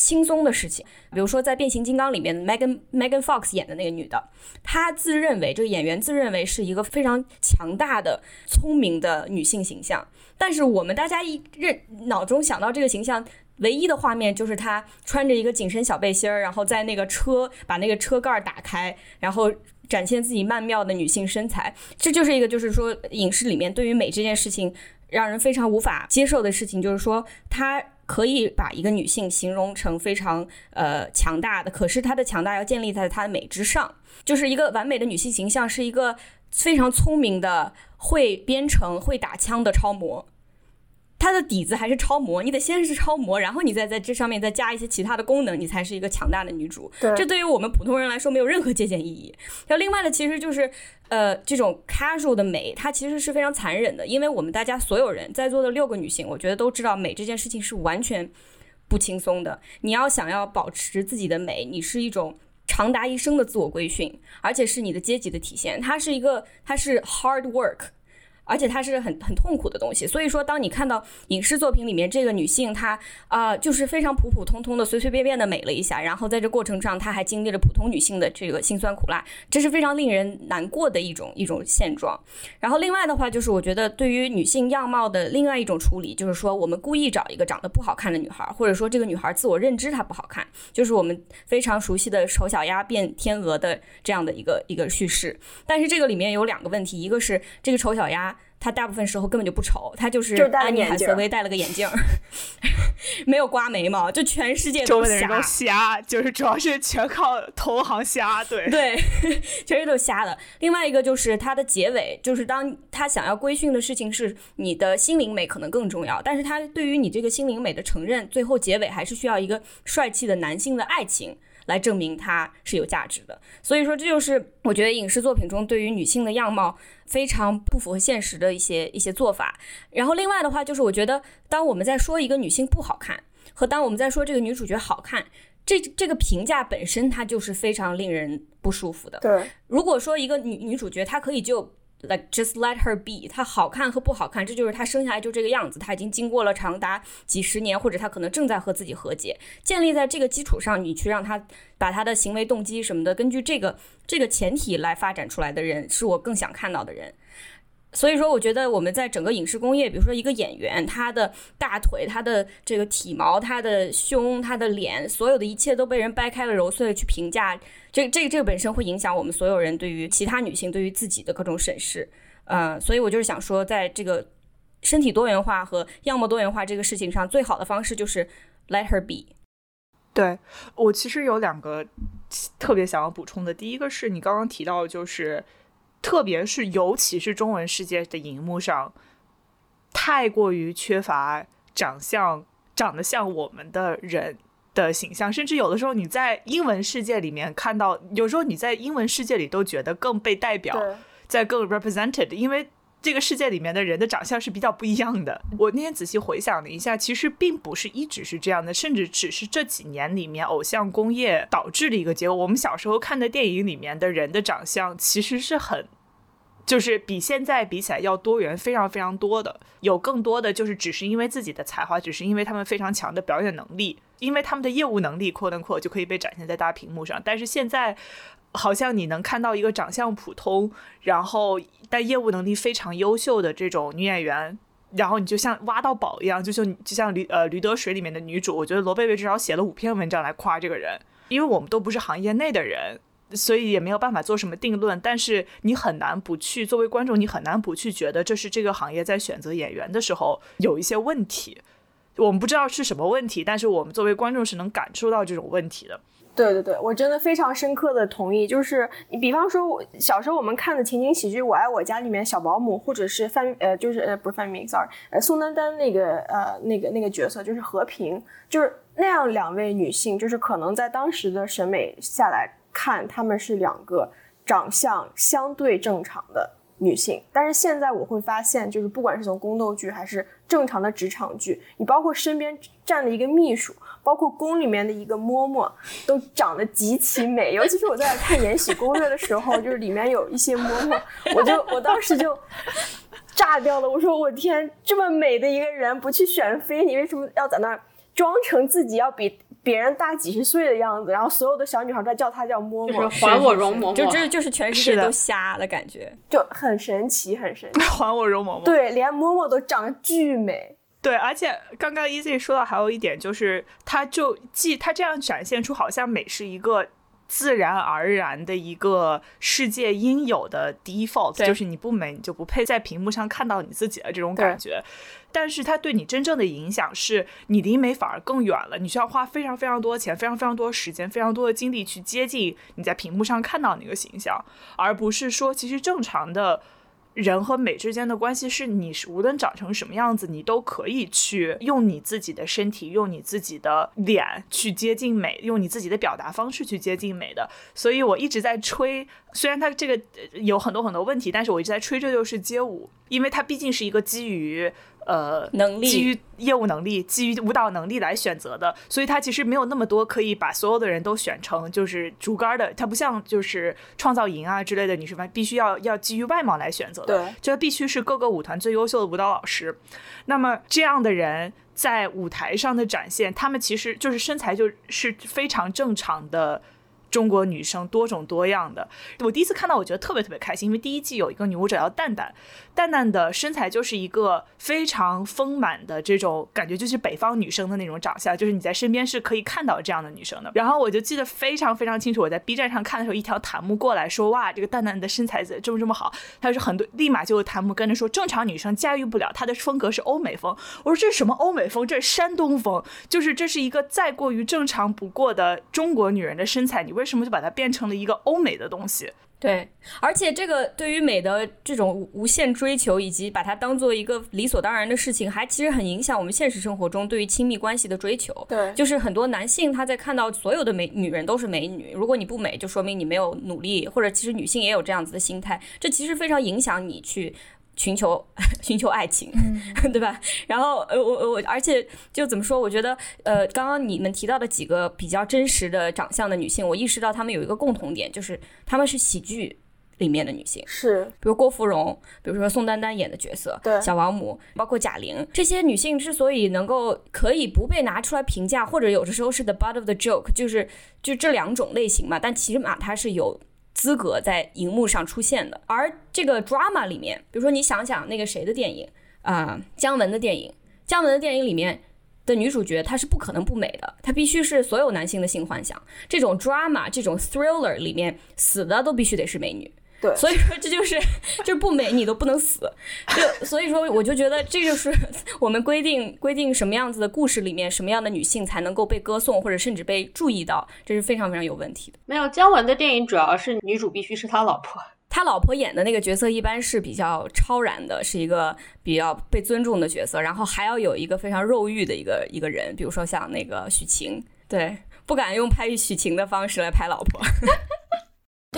轻松的事情，比如说在《变形金刚》里面，Megan Megan Fox 演的那个女的，她自认为这个演员自认为是一个非常强大的、聪明的女性形象。但是我们大家一认脑中想到这个形象，唯一的画面就是她穿着一个紧身小背心儿，然后在那个车把那个车盖打开，然后展现自己曼妙的女性身材。这就是一个，就是说影视里面对于美这件事情让人非常无法接受的事情，就是说她。可以把一个女性形容成非常呃强大的，可是她的强大要建立在她的美之上，就是一个完美的女性形象是一个非常聪明的、会编程、会打枪的超模。它的底子还是超模，你得先是超模，然后你再在这上面再加一些其他的功能，你才是一个强大的女主。对，这对于我们普通人来说没有任何借鉴意义。然后另外的其实就是，呃，这种 casual 的美，它其实是非常残忍的，因为我们大家所有人在座的六个女性，我觉得都知道美这件事情是完全不轻松的。你要想要保持自己的美，你是一种长达一生的自我规训，而且是你的阶级的体现。它是一个，它是 hard work。而且它是很很痛苦的东西，所以说，当你看到影视作品里面这个女性，她啊，就是非常普普通通的、随随便便的美了一下，然后在这过程上，她还经历了普通女性的这个辛酸苦辣，这是非常令人难过的一种一种现状。然后另外的话，就是我觉得对于女性样貌的另外一种处理，就是说我们故意找一个长得不好看的女孩，或者说这个女孩自我认知她不好看，就是我们非常熟悉的丑小鸭变天鹅的这样的一个一个叙事。但是这个里面有两个问题，一个是这个丑小鸭。他大部分时候根本就不丑，他就是安妮海瑟薇戴了个眼镜，没有刮眉毛，就全世界都瞎，就是主要是全靠投行瞎，对对，全是都瞎的。另外一个就是他的结尾，就是当他想要规训的事情是你的心灵美可能更重要，但是他对于你这个心灵美的承认，最后结尾还是需要一个帅气的男性的爱情。来证明它是有价值的，所以说这就是我觉得影视作品中对于女性的样貌非常不符合现实的一些一些做法。然后另外的话就是，我觉得当我们在说一个女性不好看，和当我们在说这个女主角好看，这这个评价本身它就是非常令人不舒服的。对，如果说一个女女主角她可以就。Like just let her be，她好看和不好看，这就是她生下来就这个样子。她已经经过了长达几十年，或者她可能正在和自己和解。建立在这个基础上，你去让她把她的行为动机什么的，根据这个这个前提来发展出来的人，是我更想看到的人。所以说，我觉得我们在整个影视工业，比如说一个演员，他的大腿、他的这个体毛、他的胸、他的脸，所有的一切都被人掰开了揉碎了去评价，这、这、这个本身会影响我们所有人对于其他女性、对于自己的各种审视。呃，所以我就是想说，在这个身体多元化和样貌多元化这个事情上，最好的方式就是 let her be。对我其实有两个特别想要补充的，第一个是你刚刚提到就是。特别是，尤其是中文世界的荧幕上，太过于缺乏长相长得像我们的人的形象，甚至有的时候你在英文世界里面看到，有时候你在英文世界里都觉得更被代表，在更 represented，因为。这个世界里面的人的长相是比较不一样的。我那天仔细回想了一下，其实并不是一直是这样的，甚至只是这几年里面偶像工业导致的一个结果。我们小时候看的电影里面的人的长相，其实是很，就是比现在比起来要多元非常非常多的。有更多的就是只是因为自己的才华，只是因为他们非常强的表演能力，因为他们的业务能力扩能扩就可以被展现在大屏幕上。但是现在。好像你能看到一个长相普通，然后但业务能力非常优秀的这种女演员，然后你就像挖到宝一样，就像就像驴呃驴得水里面的女主，我觉得罗贝贝至少写了五篇文章来夸这个人，因为我们都不是行业内的人，所以也没有办法做什么定论，但是你很难不去作为观众，你很难不去觉得这是这个行业在选择演员的时候有一些问题，我们不知道是什么问题，但是我们作为观众是能感受到这种问题的。对对对，我真的非常深刻的同意。就是你比方说，小时候我们看的情景喜剧《我爱我家》里面小保姆，或者是范呃，就是呃不是范冰冰，sorry，呃宋丹丹那个呃那个那个角色就是和平，就是那样两位女性，就是可能在当时的审美下来看，她们是两个长相相对正常的女性。但是现在我会发现，就是不管是从宫斗剧还是正常的职场剧，你包括身边站的一个秘书，包括宫里面的一个嬷嬷，都长得极其美。尤其是我在看《延禧攻略》的时候，就是里面有一些嬷嬷，我就我当时就。炸掉了！我说我天，这么美的一个人不去选妃，你为什么要在那儿装成自己要比别人大几十岁的样子？然后所有的小女孩在叫她叫嬷嬷，就是还我容嬷嬷，就这就是全世界都瞎的感觉，就很神奇，很神奇。还我容嬷嬷，对，连嬷嬷都长得巨美。对，而且刚刚 Easy 说到还有一点就是，她就既她这样展现出好像美是一个。自然而然的一个世界应有的 default，就是你不美，你就不配在屏幕上看到你自己的这种感觉。但是它对你真正的影响是，你离美反而更远了。你需要花非常非常多钱、非常非常多时间、非常多的精力去接近你在屏幕上看到那个形象，而不是说其实正常的。人和美之间的关系是，你无论长成什么样子，你都可以去用你自己的身体，用你自己的脸去接近美，用你自己的表达方式去接近美的。所以我一直在吹，虽然它这个有很多很多问题，但是我一直在吹，这就是街舞，因为它毕竟是一个基于。呃，能力基于业务能力，基于舞蹈能力来选择的，所以他其实没有那么多可以把所有的人都选成就是竹竿的，他不像就是创造营啊之类的，你是必须要要基于外貌来选择的，对，就必须是各个舞团最优秀的舞蹈老师。那么这样的人在舞台上的展现，他们其实就是身材就是非常正常的。中国女生多种多样的，我第一次看到，我觉得特别特别开心，因为第一季有一个女舞者叫蛋蛋，蛋蛋的身材就是一个非常丰满的这种感觉，就是北方女生的那种长相，就是你在身边是可以看到这样的女生的。然后我就记得非常非常清楚，我在 B 站上看的时候，一条弹幕过来说，哇，这个蛋蛋的身材这么这么好，他说很多，立马就有弹幕跟着说，正常女生驾驭不了，她的风格是欧美风。我说这是什么欧美风？这是山东风，就是这是一个再过于正常不过的中国女人的身材，你。为什么就把它变成了一个欧美的东西？对，而且这个对于美的这种无限追求，以及把它当做一个理所当然的事情，还其实很影响我们现实生活中对于亲密关系的追求。对，就是很多男性他在看到所有的美女人都是美女，如果你不美，就说明你没有努力，或者其实女性也有这样子的心态，这其实非常影响你去。寻求 寻求爱情，对吧？然后呃，我我而且就怎么说？我觉得呃，刚刚你们提到的几个比较真实的长相的女性，我意识到她们有一个共同点，就是她们是喜剧里面的女性，是，比如郭芙蓉，比如说宋丹丹演的角色，对，小王母，包括贾玲，这些女性之所以能够可以不被拿出来评价，或者有的时候是 the butt of the joke，就是就这两种类型嘛，但起码它是有。资格在荧幕上出现的，而这个 drama 里面，比如说你想想那个谁的电影啊，姜文的电影，姜文的电影里面的女主角她是不可能不美的，她必须是所有男性的性幻想。这种 drama 这种 thriller 里面死的都必须得是美女。对，所以说这就是就是不美你都不能死，就所以说我就觉得这就是我们规定规定什么样子的故事里面什么样的女性才能够被歌颂或者甚至被注意到，这是非常非常有问题的。没有姜文的电影主要是女主必须是他老婆，他老婆演的那个角色一般是比较超然的，是一个比较被尊重的角色，然后还要有一个非常肉欲的一个一个人，比如说像那个许晴，对，不敢用拍许晴的方式来拍老婆。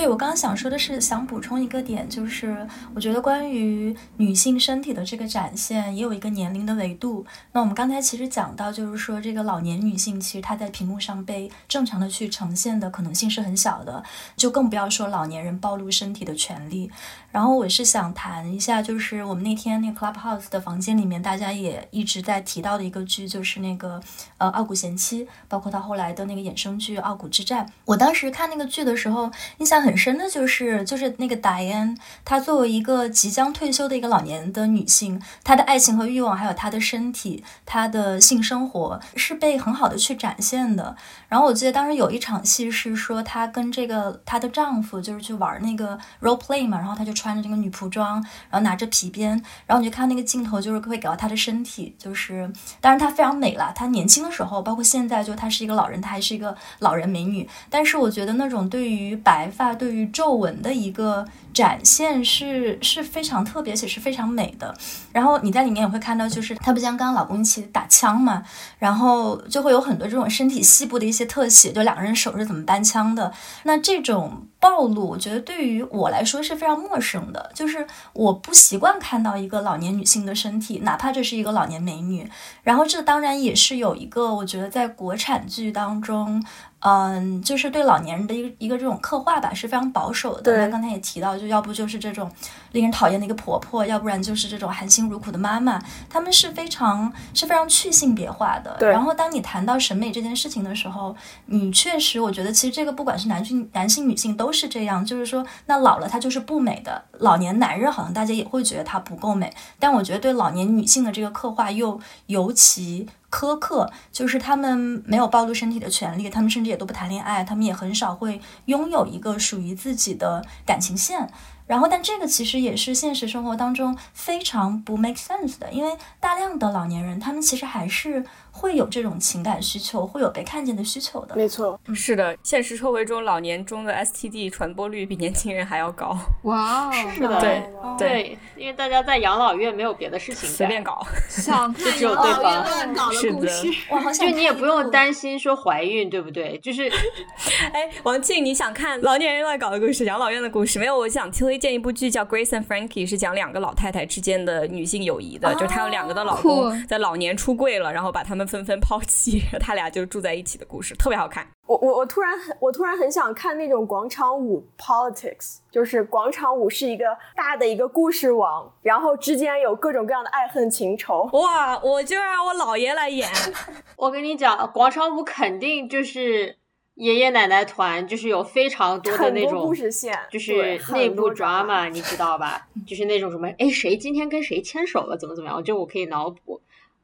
对，我刚刚想说的是，想补充一个点，就是我觉得关于女性身体的这个展现，也有一个年龄的维度。那我们刚才其实讲到，就是说这个老年女性，其实她在屏幕上被正常的去呈现的可能性是很小的，就更不要说老年人暴露身体的权利。然后我是想谈一下，就是我们那天那个 Clubhouse 的房间里面，大家也一直在提到的一个剧，就是那个呃《傲骨贤妻》，包括他后来的那个衍生剧《傲骨之战》。我当时看那个剧的时候，印象很深的就是，就是那个 Diane，她作为一个即将退休的一个老年的女性，她的爱情和欲望，还有她的身体，她的性生活，是被很好的去展现的。然后我记得当时有一场戏是说，她跟这个她的丈夫就是去玩那个 role play 嘛，然后她就。穿着这个女仆装，然后拿着皮鞭，然后你就看那个镜头，就是会给到她的身体，就是当然她非常美了。她年轻的时候，包括现在，就她是一个老人，她还是一个老人美女。但是我觉得那种对于白发、对于皱纹的一个展现是是非常特别且是非常美的。然后你在里面也会看到，就是她不像跟老公一起打枪嘛，然后就会有很多这种身体细部的一些特写，就两个人手是怎么搬枪的。那这种。暴露，我觉得对于我来说是非常陌生的，就是我不习惯看到一个老年女性的身体，哪怕这是一个老年美女。然后这当然也是有一个，我觉得在国产剧当中。嗯，就是对老年人的一个一个这种刻画吧，是非常保守的。那刚才也提到，就要不就是这种令人讨厌的一个婆婆，要不然就是这种含辛茹苦的妈妈，他们是非常是非常去性别化的。对。然后当你谈到审美这件事情的时候，你确实，我觉得其实这个不管是男性、男性、女性都是这样，就是说，那老了他就是不美的。老年男人好像大家也会觉得他不够美，但我觉得对老年女性的这个刻画又尤其。苛刻，就是他们没有暴露身体的权利，他们甚至也都不谈恋爱，他们也很少会拥有一个属于自己的感情线。然后，但这个其实也是现实生活当中非常不 make sense 的，因为大量的老年人，他们其实还是。会有这种情感需求，会有被看见的需求的。没错，是的，现实社会中老年中的 STD 传播率比年轻人还要高。哇，是的，对对，因为大家在养老院没有别的事情，随便搞，想就只有对方乱搞的故事。哇，就你也不用担心说怀孕，对不对？就是，哎，王静，你想看老年人乱搞的故事，养老院的故事？没有，我想推荐一部剧叫《Grace and Frankie》，是讲两个老太太之间的女性友谊的，就是她有两个的老公在老年出柜了，然后把他们纷纷抛弃，他俩就住在一起的故事，特别好看。我我我突然我突然很想看那种广场舞 politics，就是广场舞是一个大的一个故事网，然后之间有各种各样的爱恨情仇。哇，我就让我姥爷来演。我跟你讲，广场舞肯定就是爷爷奶奶团，就是有非常多的那种故事线，就是内部 drama，你知道吧？就是那种什么，哎，谁今天跟谁牵手了，怎么怎么样？就我可以脑补。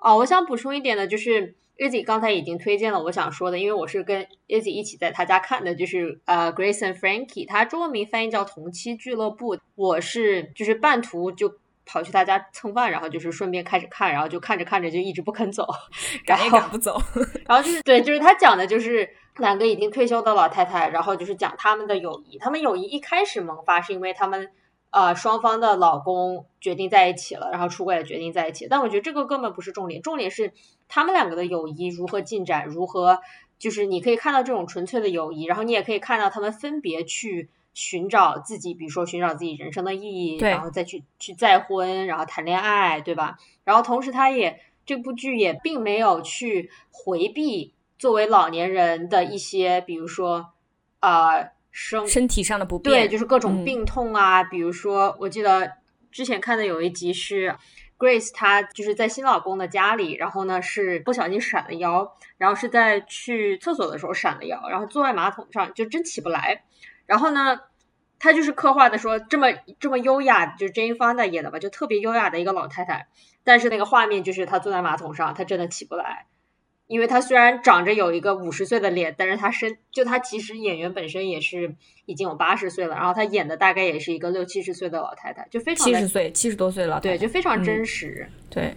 哦，我想补充一点的，就是。Izzy 刚才已经推荐了我想说的，因为我是跟 Izzy 一起在他家看的，就是呃 Grace and Frankie，它中文名翻译叫同期俱乐部。我是就是半途就跑去他家蹭饭，然后就是顺便开始看，然后就看着看着就一直不肯走，然后不走，然后就是对，就是他讲的就是两个已经退休的老太太，然后就是讲他们的友谊，他们友谊一开始萌发是因为他们。呃，双方的老公决定在一起了，然后出轨也决定在一起。但我觉得这个根本不是重点，重点是他们两个的友谊如何进展，如何就是你可以看到这种纯粹的友谊，然后你也可以看到他们分别去寻找自己，比如说寻找自己人生的意义，然后再去去再婚，然后谈恋爱，对吧？然后同时，他也这部剧也并没有去回避作为老年人的一些，比如说啊。身身体上的不便，对，就是各种病痛啊。比如说，我记得之前看的有一集是 Grace，她就是在新老公的家里，然后呢是不小心闪了腰，然后是在去厕所的时候闪了腰，然后坐在马桶上就真起不来。然后呢，她就是刻画的说这么这么优雅，就是 Jane Fonda 演的吧，就特别优雅的一个老太太，但是那个画面就是她坐在马桶上，她真的起不来。因为他虽然长着有一个五十岁的脸，但是他身就他其实演员本身也是已经有八十岁了，然后他演的大概也是一个六七十岁的老太太，就非常七十岁七十多岁了，对，就非常真实，对。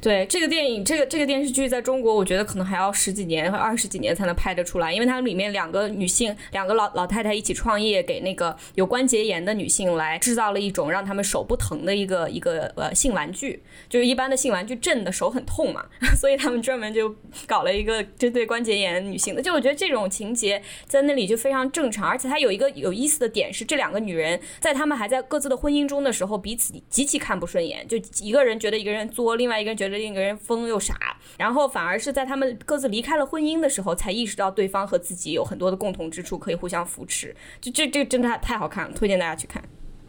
对这个电影，这个这个电视剧在中国，我觉得可能还要十几年和二十几年才能拍得出来，因为它里面两个女性，两个老老太太一起创业，给那个有关节炎的女性来制造了一种让他们手不疼的一个一个呃性玩具，就是一般的性玩具震的手很痛嘛，所以他们专门就搞了一个针对关节炎女性的。就我觉得这种情节在那里就非常正常，而且它有一个有意思的点是，这两个女人在他们还在各自的婚姻中的时候，彼此极其看不顺眼，就一个人觉得一个人作，另外一个人觉得另一个人疯又傻，然后反而是在他们各自离开了婚姻的时候，才意识到对方和自己有很多的共同之处，可以互相扶持。就这这真的太好看了，推荐大家去看。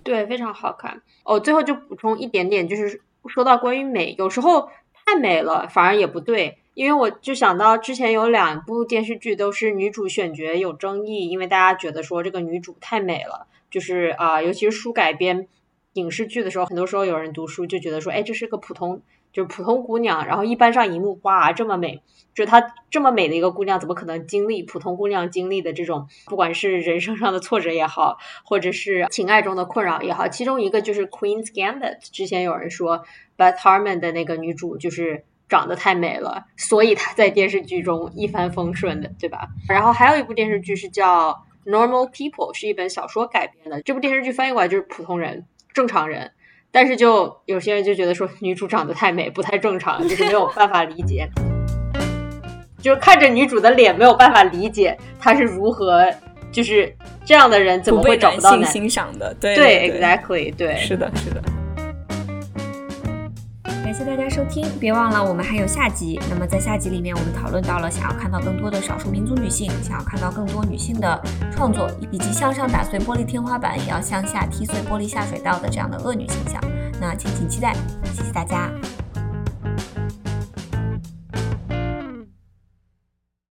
对，非常好看。哦，最后就补充一点点，就是说到关于美，有时候太美了反而也不对，因为我就想到之前有两部电视剧都是女主选角有争议，因为大家觉得说这个女主太美了，就是啊，尤其是书改编影视剧的时候，很多时候有人读书就觉得说，哎，这是个普通。就是普通姑娘，然后一搬上荧幕，哇，这么美！就她这么美的一个姑娘，怎么可能经历普通姑娘经历的这种，不管是人生上的挫折也好，或者是情爱中的困扰也好？其中一个就是《Queen's Gambit》，之前有人说 Beth Harmon 的那个女主就是长得太美了，所以她在电视剧中一帆风顺的，对吧？然后还有一部电视剧是叫《Normal People》，是一本小说改编的。这部电视剧翻译过来就是普通人、正常人。但是就有些人就觉得说女主长得太美，不太正常，就是没有办法理解，就是看着女主的脸没有办法理解她是如何就是这样的人怎么会找不到男欣赏的？对对，exactly，对，是的，是的。大家收听，别忘了我们还有下集。那么在下集里面，我们讨论到了想要看到更多的少数民族女性，想要看到更多女性的创作，以及向上打碎玻璃天花板，也要向下踢碎玻璃下水道的这样的恶女形象。那敬请期待，谢谢大家。